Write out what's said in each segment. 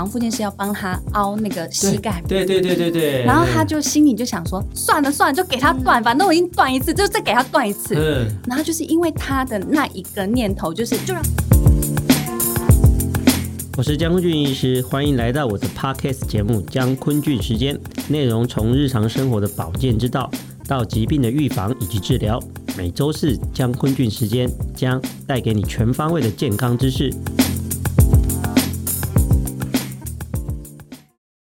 像复健师要帮他凹那个膝盖，对对对对对。然后他就心里就想说，算了算了，就给他断，反正我已经断一次，就再给他断一次。嗯。然后就是因为他的那一个念头，就是就让。我是江坤俊医师，欢迎来到我的 Podcast 节目《江坤俊时间》，内容从日常生活的保健之道到疾病的预防以及治疗。每周四江坤俊时间将带给你全方位的健康知识。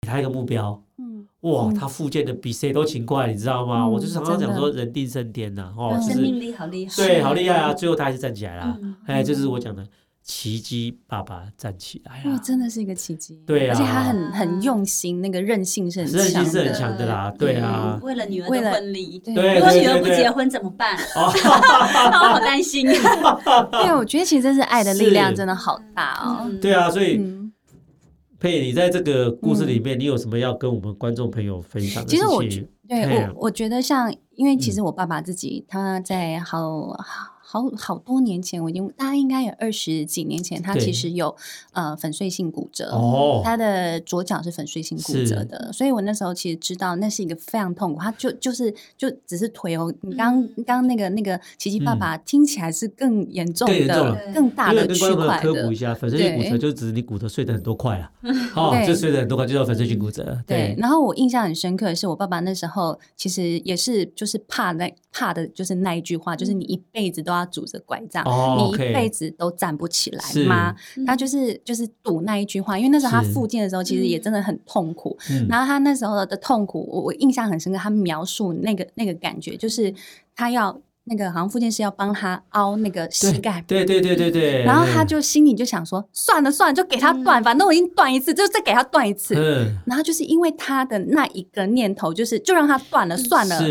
给他一个目标，嗯，哇，他复健的比谁都勤快，你知道吗？嗯、我就常常讲说，人定胜天呐，哦，生命力好厉害，对，好厉害啊！最后他还是站起来了，嗯、哎，这、就是我讲的。奇迹爸爸站起来了，真的是一个奇迹。对啊，而且他很很用心，那个韧性是很强的，韧性是很强的啦。对啊，为了女儿的婚礼，对，如果女儿不结婚怎么办？那我好担心。对，我觉得其实这是爱的力量，真的好大哦。对啊，所以佩，你在这个故事里面，你有什么要跟我们观众朋友分享的？其实我对我我觉得像，因为其实我爸爸自己他在好。好好多年前，我已经大概应该有二十几年前，他其实有呃粉碎性骨折，哦，他的左脚是粉碎性骨折的，所以我那时候其实知道那是一个非常痛苦，他就就是就只是腿哦，你刚刚那个那个奇奇爸爸听起来是更严重的、更大的区块的。科普一下，粉碎性骨折就只是你骨头碎的很多块啊，哦，就碎的很多块就叫粉碎性骨折。对，然后我印象很深刻的是，我爸爸那时候其实也是就是怕那怕的就是那一句话，就是你一辈子都要。拄着拐杖，你一辈子都站不起来吗？他就是就是赌那一句话，因为那时候他复健的时候，其实也真的很痛苦。然后他那时候的痛苦，我我印象很深刻。他描述那个那个感觉，就是他要那个好像复健是要帮他凹那个膝盖，对对对对对。然后他就心里就想说，算了算了，就给他断，反正我已经断一次，就再给他断一次。然后就是因为他的那一个念头，就是就让他断了算了。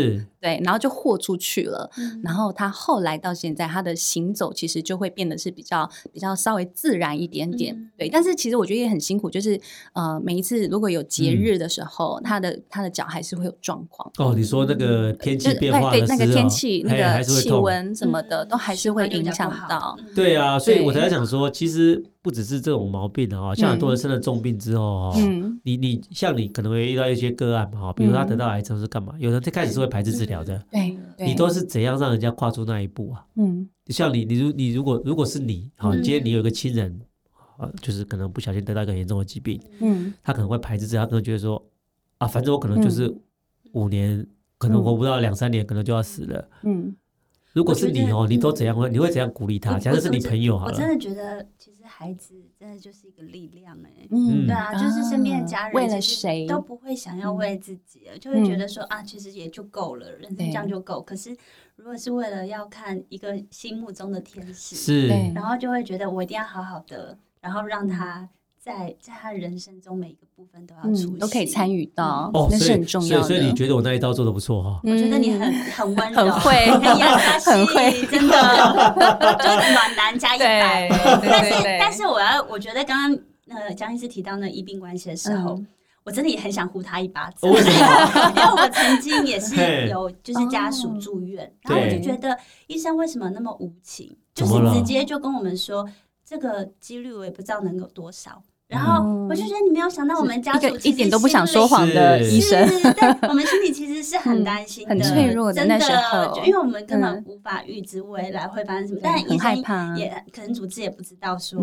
对，然后就豁出去了。嗯、然后他后来到现在，他的行走其实就会变得是比较比较稍微自然一点点。嗯、对，但是其实我觉得也很辛苦，就是呃，每一次如果有节日的时候，嗯、他的他的脚还是会有状况。哦，你说那个天气变化对那个天气那个气温什么的，都还是会影响到。对啊，所以我才想说，其实。不只是这种毛病的哈，像很多人生了重病之后哈，嗯、你你像你可能会遇到一些个案嘛哈，比如他得到癌症是干嘛？嗯、有人最开始是会排斥治疗的，对，你都是怎样让人家跨出那一步啊？嗯，像你，你如你如果如果是你哈，今天你有一个亲人啊，就是可能不小心得到一个严重的疾病，嗯，他可能会排斥治疗，他可能觉得说啊，反正我可能就是五年，嗯、可能活不到两三年，可能就要死了，嗯。如果是你哦，你都怎样？你会怎样鼓励他？假设是你朋友好了。我真的觉得，其实孩子真的就是一个力量哎。嗯，对啊，就是身边的家人为了谁都不会想要为自己，就会觉得说啊，其实也就够了，人生这样就够。可是如果是为了要看一个心目中的天使，是，然后就会觉得我一定要好好的，然后让他。在在他人生中每一个部分都要出现，都可以参与到，那是很重要的。所以你觉得我那一刀做的不错哈？我觉得你很很温柔，很会，很 会，真的，就暖男加一百。但是但是我要，我觉得刚刚呃江医师提到那医病关系的时候，我真的也很想呼他一巴掌。为什么？因为我曾经也是有就是家属住院，然后我就觉得医生为什么那么无情，就是直接就跟我们说这个几率我也不知道能有多少。然后我就觉得你没有想到，我们家属一点都不想说谎的医生，对，我们心里其实是很担心的，很脆弱的那时候，因为我们根本无法预知未来会发生什么，但医生也可能主治也不知道说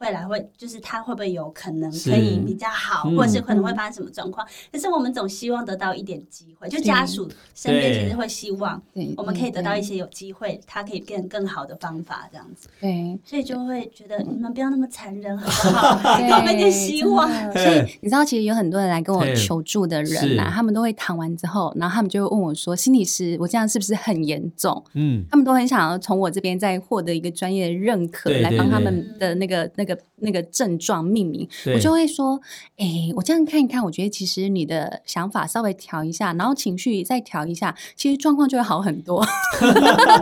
未来会就是他会不会有可能可以比较好，或者是可能会发生什么状况。可是我们总希望得到一点机会，就家属身边其实会希望我们可以得到一些有机会，他可以变更好的方法这样子。对，所以就会觉得你们不要那么残忍，好不好？有点希望，所以你知道，其实有很多人来跟我求助的人呐，他们都会谈完之后，然后他们就会问我说：“心理师，我这样是不是很严重？”嗯，他们都很想要从我这边再获得一个专业的认可，来帮他们的那个、那个、那个症状命名。我就会说：“哎，我这样看一看，我觉得其实你的想法稍微调一下，然后情绪再调一下，其实状况就会好很多。”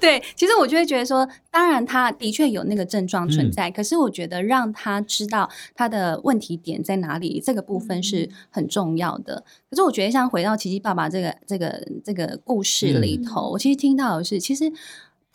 对，其实我就会觉得说，当然他的确有那个症状存在，可是我觉得让他知道。他的问题点在哪里？这个部分是很重要的。可是我觉得，像回到奇迹爸爸这个这个这个故事里头，嗯、我其实听到的是，其实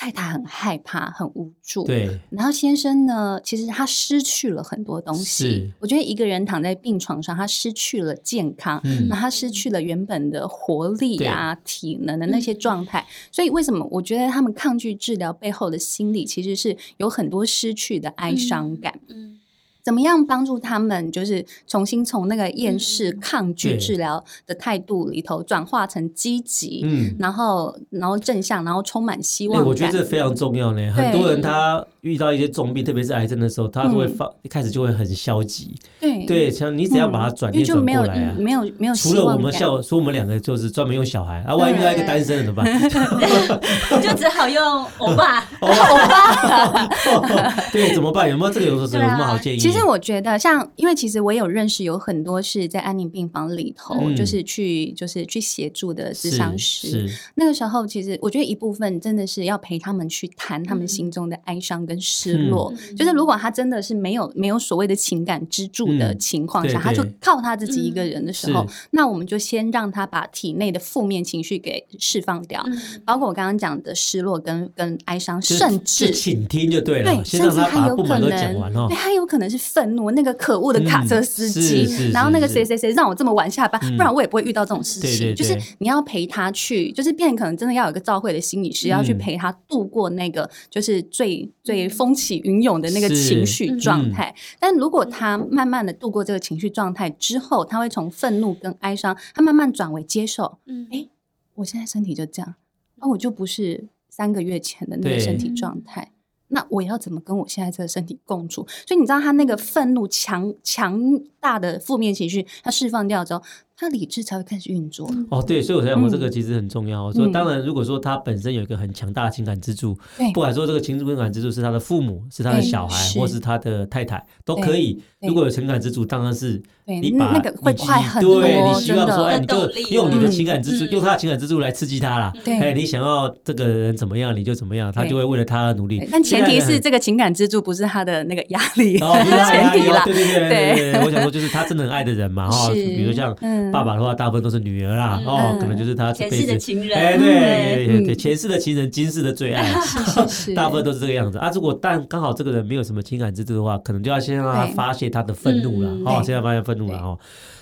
太太很害怕，很无助。对，然后先生呢，其实他失去了很多东西。是，我觉得一个人躺在病床上，他失去了健康，嗯，那他失去了原本的活力啊、体能的那些状态。所以为什么我觉得他们抗拒治疗背后的心理，其实是有很多失去的哀伤感。嗯。嗯怎么样帮助他们，就是重新从那个厌世、抗拒治疗的态度里头转化成积极，嗯，然后然后正向，然后充满希望。我觉得这非常重要呢。很多人他遇到一些重病，特别是癌症的时候，他都会放一开始就会很消极。对对，像你只要把它转变转过来啊，没有没有。除了我们笑说我们两个就是专门用小孩，啊，万一遇到一个单身的怎么办？就只好用欧巴，欧巴。对，怎么办？有没有这个有有什么好建议？其实我觉得，像因为其实我有认识有很多是在安宁病房里头，嗯、就是去就是去协助的咨商师。那个时候，其实我觉得一部分真的是要陪他们去谈他们心中的哀伤跟失落。嗯、就是如果他真的是没有没有所谓的情感支柱的情况下，嗯、他就靠他自己一个人的时候，嗯、那我们就先让他把体内的负面情绪给释放掉，嗯、包括我刚刚讲的失落跟跟哀伤，甚至倾听就对了，对，甚至他有可能，对，他有可能是愤怒。那个可恶的卡车司机，然后那个谁谁谁让我这么晚下班，不然我也不会遇到这种事情。就是你要陪他去，就是变可能真的要有一个照会的心理师，要去陪他度过那个就是最最风起云涌的那个情绪状态。但如果他慢慢的度过这个情绪状态之后，他会从愤怒跟哀伤，他慢慢转为接受。嗯，哎，我现在身体就这样，那我就不是三个月前的那个身体状态。那我要怎么跟我现在这个身体共处？所以你知道他那个愤怒强强大的负面情绪，他释放掉之后。他理智才会开始运作哦，对，所以我才讲说这个其实很重要。所以当然，如果说他本身有一个很强大的情感支柱，不管说这个情感支柱是他的父母、是他的小孩，或是他的太太，都可以。如果有情感支柱，当然是你把那个会快很多。对，你希望说，哎，你就用你的情感支柱，用他的情感支柱来刺激他啦。哎，你想要这个人怎么样，你就怎么样，他就会为了他而努力。但前提是这个情感支柱不是他的那个压力，前提啦。对对对对，我想说就是他真的很爱的人嘛，哈，比如像。爸爸的话，大部分都是女儿啦，哦，可能就是他前世的情人，哎，对对，前世的情人，今世的最爱，大部分都是这个样子啊。如果但刚好这个人没有什么情感支柱的话，可能就要先让他发泄他的愤怒了，哦，先要发泄愤怒了哦。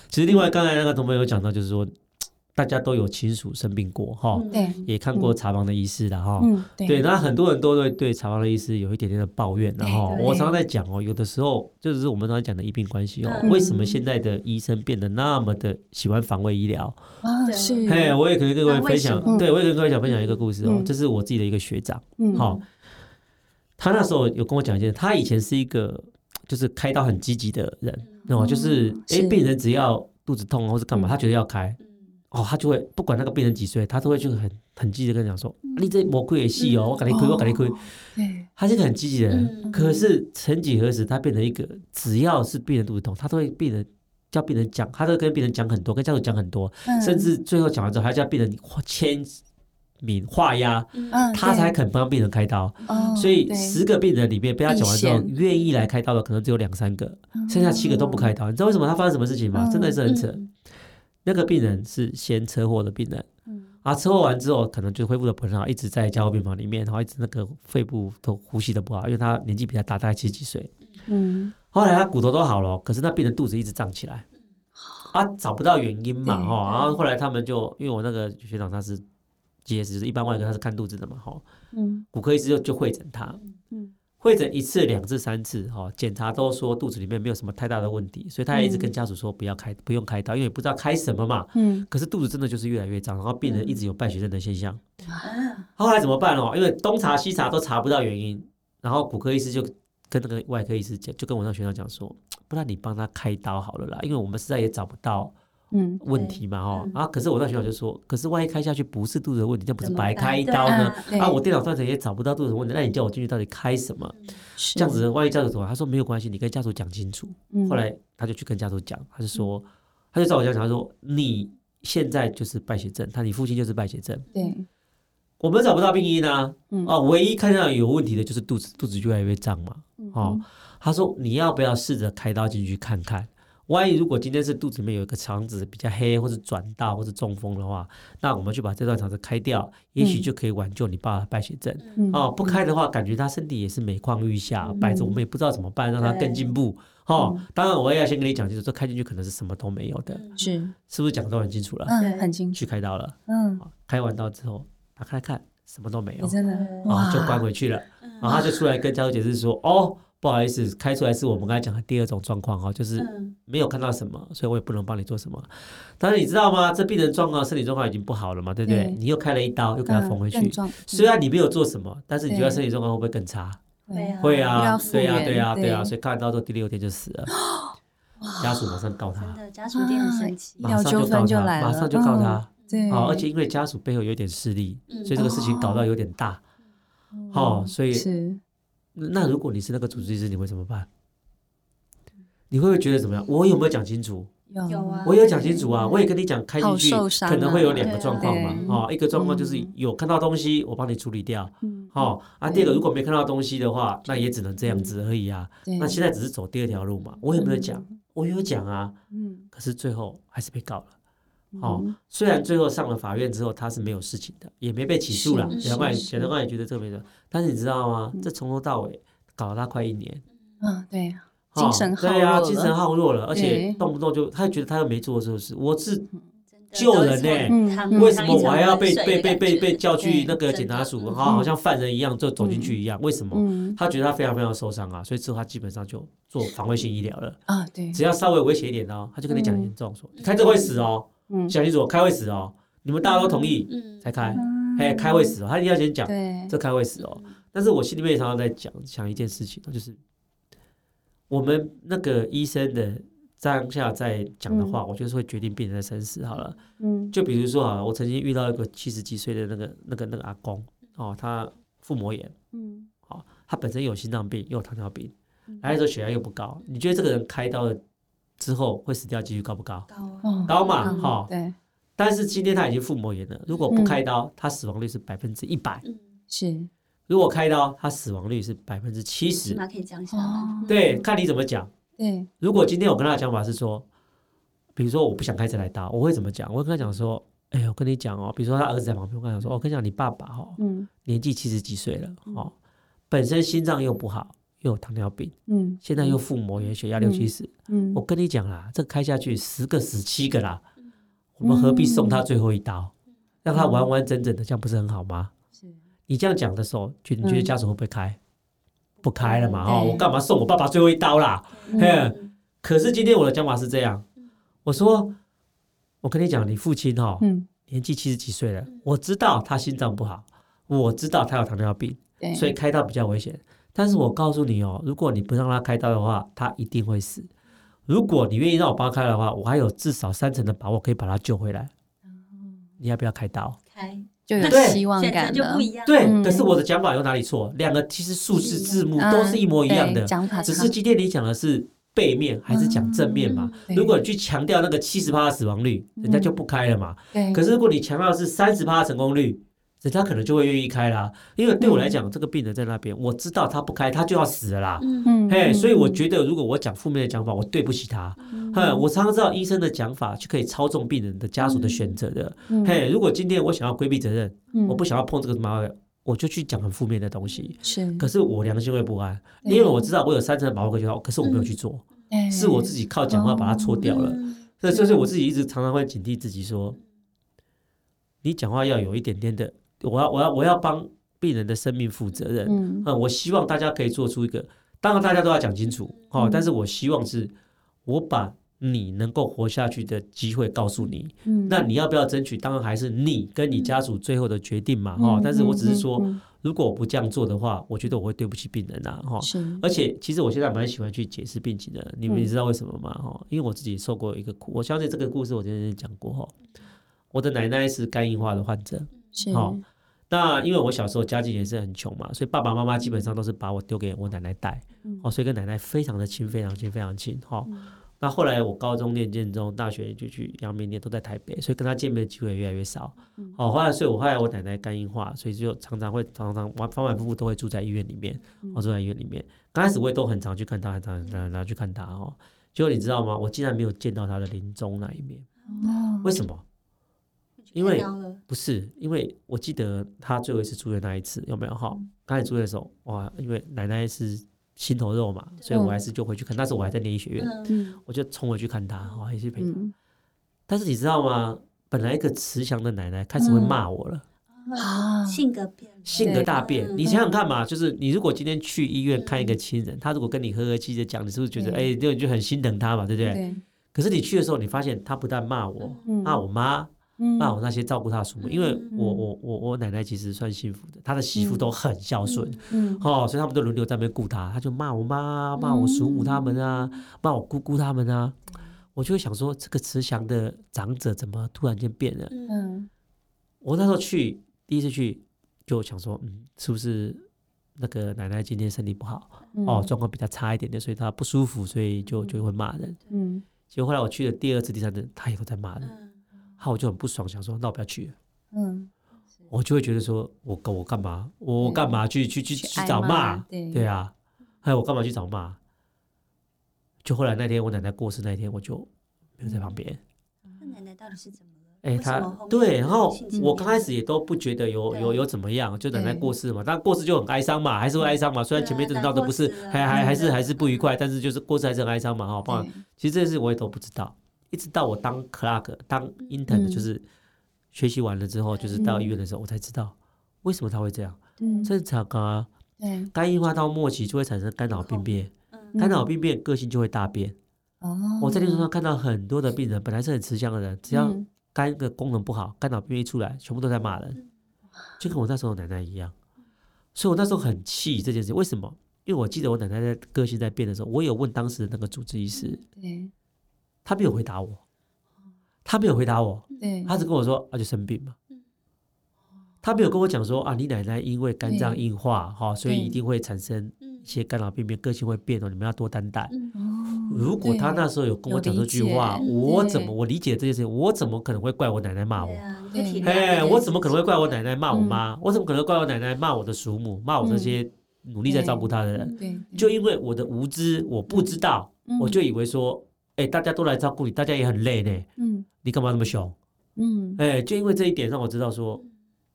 其实另外刚才那个同朋友讲到，就是说。大家都有亲属生病过哈，对，也看过查房的医师的哈，对，那很多人都会对查房的医师有一点点的抱怨，然后我常常在讲哦，有的时候就是我们刚才讲的医病关系哦，为什么现在的医生变得那么的喜欢防卫医疗？啊？是，嘿，我也可以跟各位分享，对，我也跟各位想分享一个故事哦，这是我自己的一个学长，好，他那时候有跟我讲一件，他以前是一个就是开刀很积极的人，哦，就是哎，病人只要肚子痛或是干嘛，他觉得要开。哦，他就会不管那个病人几岁，他都会就很很积极的跟你讲说：“你这魔鬼也细哦，我赶紧亏，我赶紧亏。”对，他是个很积极的人。可是曾几何时，他变成一个只要是病人肚子痛，他都会病人叫病人讲，他都跟病人讲很多，跟家属讲很多，甚至最后讲完之后还叫病人签名画押，他才肯帮病人开刀。所以十个病人里面被他讲完之后，愿意来开刀的可能只有两三个，剩下七个都不开刀。你知道为什么他发生什么事情吗？真的是很扯。那个病人是先车祸的病人，嗯，啊，车祸完之后可能就恢复的不很好，一直在加护病房里面，然后一直那个肺部都呼吸的不好，因为他年纪比较大，大概七十几岁，嗯，后来他骨头都好了，可是那病人肚子一直胀起来，啊，找不到原因嘛，哈，然后后来他们就因为我那个学长他是就是一般外科他是看肚子的嘛，哈，嗯，骨科医师就就会诊他，嗯。会诊一次、两次、三次，哈，检查都说肚子里面没有什么太大的问题，所以他也一直跟家属说不要开，不用开刀，因为不知道开什么嘛。嗯。可是肚子真的就是越来越胀，然后病人一直有败血症的现象。啊。后来怎么办哦？因为东查西查都查不到原因，然后骨科医师就跟那个外科医师讲，就跟我那学长讲说，不然你帮他开刀好了啦，因为我们实在也找不到。嗯，问题嘛，哈啊，可是我在学校就说，可是万一开下去不是肚子的问题，那不是白开一刀呢？啊，我电脑断层也找不到肚子的问题，那你叫我进去到底开什么？这样子，万一家属怎么？他说没有关系，你跟家属讲清楚。后来他就去跟家属讲，他就说，他就照我这样讲，他说你现在就是败血症，他你父亲就是败血症。对，我们找不到病因呢，啊，唯一看上有问题的就是肚子，肚子越来越胀嘛。哦，他说你要不要试着开刀进去看看？万一如果今天是肚子里面有一个肠子比较黑，或者转大，或者中风的话，那我们就把这段肠子开掉，也许就可以挽救你爸爸败血症。哦，不开的话，感觉他身体也是每况愈下，摆着我们也不知道怎么办，让他更进步。哦，当然我也要先跟你讲清楚，这开进去可能是什么都没有的，是。是不是讲的都很清楚了？嗯，很清楚。去开刀了，嗯，开完刀之后打开来看，什么都没有，真的，啊，就关回去了，然后他就出来跟家属解释说，哦。不好意思，开出来是我们刚才讲的第二种状况哈，就是没有看到什么，所以我也不能帮你做什么。但是你知道吗？这病人状况身体状况已经不好了嘛，对不对？你又开了一刀，又给他缝回去。虽然你没有做什么，但是你觉得身体状况会不会更差？会啊，对啊，对啊，对啊。所以看完刀之后第六天就死了。家属马上告他，家属一定很生气，马上就告他，马上就告他。对，而且因为家属背后有点势力，所以这个事情搞到有点大。好，所以是。那如果你是那个主治医师，你会怎么办？你会不会觉得怎么样？我有没有讲清楚？有啊，我有讲清楚啊。我也跟你讲，开进去可能会有两个状况嘛。哦，一个状况就是有看到东西，我帮你处理掉。好啊，第二个如果没看到东西的话，那也只能这样子而已啊。那现在只是走第二条路嘛。我有没有讲？我有讲啊。嗯。可是最后还是被告了。哦，虽然最后上了法院之后他是没有事情的，也没被起诉了。检察官，检察官也觉得这个没什么。但是你知道吗？这从头到尾搞了他快一年。嗯，对，精神耗弱了。对啊，精神耗弱了，而且动不动就他觉得他又没做错事。我是救人呢，为什么我还要被被被被被叫去那个检察署？啊，好像犯人一样就走进去一样。为什么？他觉得他非常非常受伤啊，所以之后他基本上就做防卫性医疗了。啊，对，只要稍微危险一点哦，他就跟你讲严重，说你开这会死哦。嗯，讲清楚，开会死哦，你们大家都同意才开，哎，开会死哦，他一定要先讲，对。这开会死哦。但是我心里面也常常在讲，想一件事情，就是我们那个医生的当下在讲的话，我觉得是会决定病人的生死。好了，嗯，就比如说啊，我曾经遇到一个七十几岁的那个那个那个阿公哦，他腹膜炎，嗯，哦，他本身有心脏病，又有糖尿病，来的时候血压又不高，你觉得这个人开刀的？之后会死掉几率高不高？高，高嘛，哈。对。但是今天他已经腹膜炎了，如果不开刀，他死亡率是百分之一百。是。如果开刀，他死亡率是百分之七十。那可以讲一下。对，看你怎么讲。对。如果今天我跟他的讲法是说，比如说我不想开这台刀，我会怎么讲？我会跟他讲说，哎，我跟你讲哦，比如说他儿子在旁边，我跟他讲说，我跟你讲，你爸爸哈，年纪七十几岁了，哦，本身心脏又不好。又有糖尿病，嗯，现在又腹膜炎，血压六七十，嗯，我跟你讲啦，这开下去十个十七个啦，我们何必送他最后一刀，让他完完整整的，这样不是很好吗？是，你这样讲的时候，觉你觉得家属会不会开？不开了嘛，哈，我干嘛送我爸爸最后一刀啦？嘿，可是今天我的讲法是这样，我说，我跟你讲，你父亲哈，年纪七十几岁了，我知道他心脏不好，我知道他有糖尿病，所以开刀比较危险。但是我告诉你哦，如果你不让他开刀的话，他一定会死。如果你愿意让我帮他开的话，我还有至少三成的把握可以把他救回来。你要不要开刀？开就有希望感就不一样。对，可是我的讲法有哪里错？两个其实数字字幕都是一模一样的，只是今天你讲的是背面还是讲正面嘛？如果你去强调那个七十趴的死亡率，人家就不开了嘛。可是如果你强调的是三十趴的成功率。人家可能就会愿意开啦，因为对我来讲，嗯、这个病人在那边，我知道他不开，他就要死了啦。嗯嘿，所以我觉得，如果我讲负面的讲法，我对不起他。嗯、哼，我常常知道医生的讲法就可以操纵病人的家属的选择的。嗯、嘿，如果今天我想要规避责任，嗯、我不想要碰这个什么，我就去讲很负面的东西。是，可是我良心会不安，因为我知道我有三成的把握可以做，可是我没有去做，嗯、是我自己靠讲话把它搓掉了。嗯、所以，就是我自己一直常常会警惕自己说，你讲话要有一点点的。我要我要我要帮病人的生命负责任，嗯，我希望大家可以做出一个，当然大家都要讲清楚，哦，但是我希望是，我把你能够活下去的机会告诉你，嗯，那你要不要争取？当然还是你跟你家属最后的决定嘛，哈，但是我只是说，如果我不这样做的话，我觉得我会对不起病人呐，哈，是，而且其实我现在蛮喜欢去解释病情的，你们你知道为什么吗？哈，因为我自己受过一个苦，我相信这个故事我之前讲过哈，我的奶奶是肝硬化的患者。是，好，那因为我小时候家境也是很穷嘛，所以爸爸妈妈基本上都是把我丢给我奶奶带，哦，所以跟奶奶非常的亲，非常亲，非常亲，哈。那后来我高中念建中，大学就去阳明念，都在台北，所以跟他见面的机会越来越少。哦，后来所以我后来我奶奶肝硬化，所以就常常会常常反反复复都会住在医院里面，我住在医院里面。刚开始我也都很常去看他，很常很常去看他，哦。结果你知道吗？我竟然没有见到他的临终那一面。哦为什么？因为不是，因为我记得他最后一次住院那一次有没有哈？刚才住院的时候，哇，因为奶奶是心头肉嘛，所以我还是就回去看。那时候我还在念医学院，我就冲回去看他，我还去陪他。但是你知道吗？本来一个慈祥的奶奶开始会骂我了。啊，性格变，性格大变。你想想看嘛，就是你如果今天去医院看一个亲人，他如果跟你和和气气的讲，你是不是觉得哎，就就很心疼他嘛，对不对？可是你去的时候，你发现他不但骂我，骂我妈，骂我那些照顾他的叔母，因为我我我我奶奶其实算幸福的，她的媳妇都很孝顺，嗯哦，所以他们都轮流在那边顾他，他就骂我妈，骂我叔母他们啊，骂我姑姑他们啊，我就会想说，这个慈祥的长者怎么突然间变了？嗯，我那时候去。第一次去就想说，嗯，是不是那个奶奶今天身体不好，嗯、哦，状况比较差一点点，所以她不舒服，所以就就会骂人。嗯，结果后来我去了第二次、第三次，她也都在骂人，好、嗯，我就很不爽，想说那我不要去了。嗯，我就会觉得说，我我干嘛？我干嘛去去去去找骂？对对啊，还有我干嘛去找骂？就后来那天我奶奶过世那天，我就没有在旁边。那奶奶到底是怎么？哎，他对，然后我刚开始也都不觉得有有有怎么样，就奶奶过世嘛，但过世就很哀伤嘛，还是会哀伤嘛。虽然前面阵闹的不是，还还还是还是不愉快，但是就是过世还是很哀伤嘛，哈。不然其实这件事我也都不知道，一直到我当 clerk 当 intern 的就是学习完了之后，就是到医院的时候，我才知道为什么他会这样。正常啊，肝硬化到末期就会产生肝脑病变，肝脑病变个性就会大变。哦，我在临床上看到很多的病人，本来是很慈祥的人，只要肝的功能不好，肝脑病变一出来，全部都在骂人，就跟我那时候奶奶一样。所以我那时候很气这件事，为什么？因为我记得我奶奶在个性在变的时候，我有问当时的那个主治医师，对，他没有回答我，他没有回答我，对，他只跟我说，啊就生病嘛，他没有跟我讲说啊，你奶奶因为肝脏硬化哈，所以一定会产生。一些肝脑病变，个性会变哦，你们要多担待。如果他那时候有跟我讲这句话，我怎么我理解这件事情，我怎么可能会怪我奶奶骂我？哎，我怎么可能会怪我奶奶骂我妈？我怎么可能怪我奶奶骂我的叔母，骂我这些努力在照顾他的人？就因为我的无知，我不知道，我就以为说，哎，大家都来照顾你，大家也很累呢。嗯，你干嘛那么凶？嗯，哎，就因为这一点让我知道说，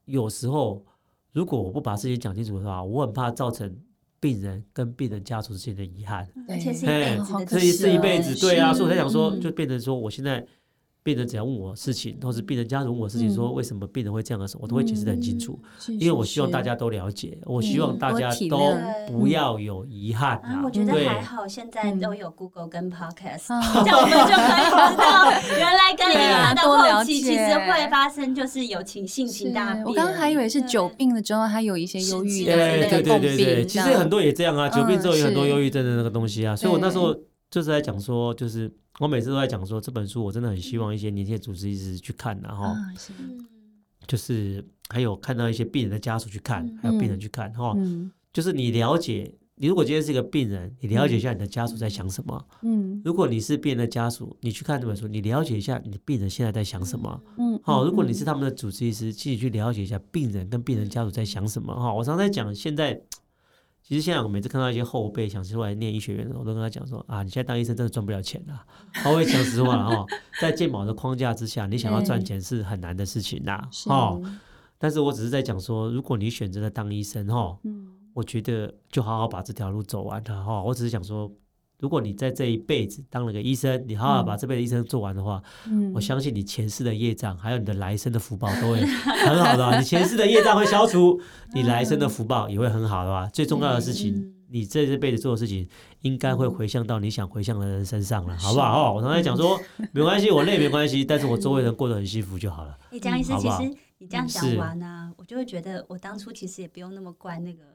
有时候如果我不把事情讲清楚的话，我很怕造成。病人跟病人家属之间的遗憾，而且是一辈子，这是一辈子，对啊，所以我才想说，就变成说，我现在。病人只要问我事情，或是病人家属问我事情，说为什么病人会这样的时候，我都会解释的很清楚，因为我希望大家都了解，我希望大家都不要有遗憾啊。我觉得还好，现在都有 Google 跟 Podcast，这样我们就可以知道，原来跟你妈的后期其实会发生，就是有情性情大变。我刚刚还以为是久病了之后，还有一些忧郁的那个共病，其实很多也这样啊，久病之后有很多忧郁症的那个东西啊，所以我那时候就是在讲说，就是。我每次都在讲说，这本书我真的很希望一些年轻的主治医师去看，然后就是还有看到一些病人的家属去看，还有病人去看哈，就是你了解，你如果今天是一个病人，你了解一下你的家属在想什么，嗯，如果你是病人的家属，你去看这本书，你了解一下你的病人现在在想什么，嗯，好，如果你是他们的主治医师，自己去了解一下病人跟病人家属在想什么哈。我常常在讲现在。其实现在我每次看到一些后辈想出来念医学院的，我都跟他讲说啊，你现在当医生真的赚不了钱啊。我会讲实话了哈，在健保的框架之下，你想要赚钱是很难的事情呐。哦，但是我只是在讲说，如果你选择了当医生哈，我觉得就好好把这条路走完了哈。我只是想说。如果你在这一辈子当了个医生，你好好把这辈子医生做完的话，嗯、我相信你前世的业障，还有你的来生的福报都会很好的。你前世的业障会消除，你来生的福报也会很好的吧？最重要的事情，嗯、你这这辈子做的事情，应该会回向到你想回向的人身上了，好不好？我常常讲说，没关系，我累没关系，但是我周围人过得很幸福就好了。哎，江医师，其实你这样讲完呢，我就会觉得，我当初其实也不用那么怪那个。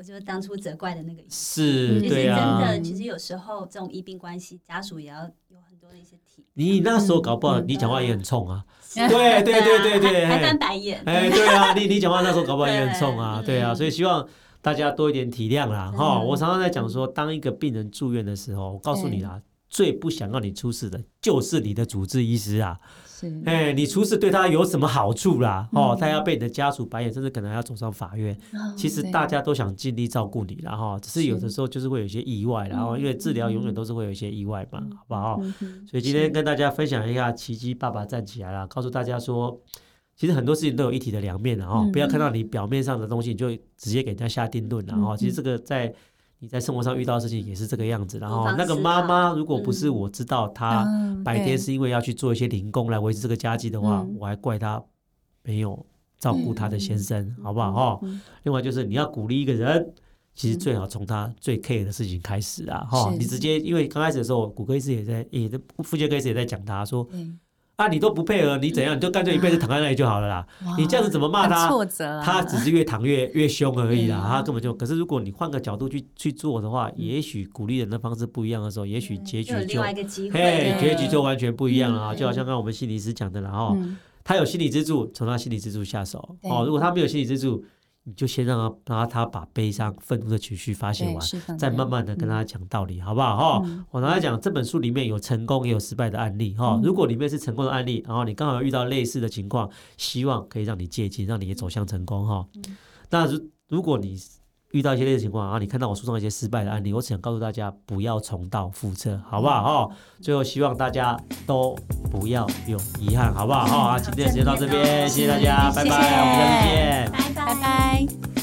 我就是当初责怪的那个，是，对啊，真的，其实有时候这种医病关系，家属也要有很多的一些体。你那时候搞不好，你讲话也很冲啊，对对对对对，还翻白眼，哎，对啊，你你讲话那时候搞不好也很冲啊，对啊，所以希望大家多一点体谅啦，哈。我常常在讲说，当一个病人住院的时候，我告诉你啦，最不想要你出事的，就是你的主治医师啊。哎，你出事对他有什么好处啦？哦，他要被你的家属白眼，甚至可能要走上法院。其实大家都想尽力照顾你，然后只是有的时候就是会有一些意外，然后因为治疗永远都是会有一些意外嘛，好不好？所以今天跟大家分享一下，奇迹爸爸站起来了，告诉大家说，其实很多事情都有一体的两面，然后不要看到你表面上的东西，你就直接给人家下定论，然后其实这个在。你在生活上遇到的事情也是这个样子，然后那个妈妈如果不是我知道她白天是因为要去做一些零工来维持这个家计的话，我还怪她没有照顾她的先生，好不好？哈，另外就是你要鼓励一个人，其实最好从他最 care 的事情开始啊，哈，你直接因为刚开始的时候，谷歌一直也在，也的妇产科医师也在讲他说。啊，你都不配合，你怎样？你就干脆一辈子躺在那里就好了啦。你这样子怎么骂他？挫折，他只是越躺越越凶而已啦。他根本就，可是如果你换个角度去去做的话，也许鼓励人的方式不一样的时候，也许结局就嘿，结局就完全不一样了啊！就好像刚刚我们心理师讲的然后，他有心理支柱，从他心理支柱下手哦。如果他没有心理支柱，你就先让他，让他把悲伤、愤怒的情绪发泄完，再慢慢的跟他讲道理，好不好？哈，我跟他讲，这本书里面有成功也有失败的案例，哈。如果里面是成功的案例，然后你刚好遇到类似的情况，希望可以让你借鉴，让你也走向成功，哈。那如如果你遇到一些类似情况啊，你看到我书上一些失败的案例，我只想告诉大家不要重蹈覆辙，好不好哈？最后希望大家都不要有遗憾，好不好哈？啊，今天时间到这边，谢谢大家，拜拜，我们下次见，拜拜。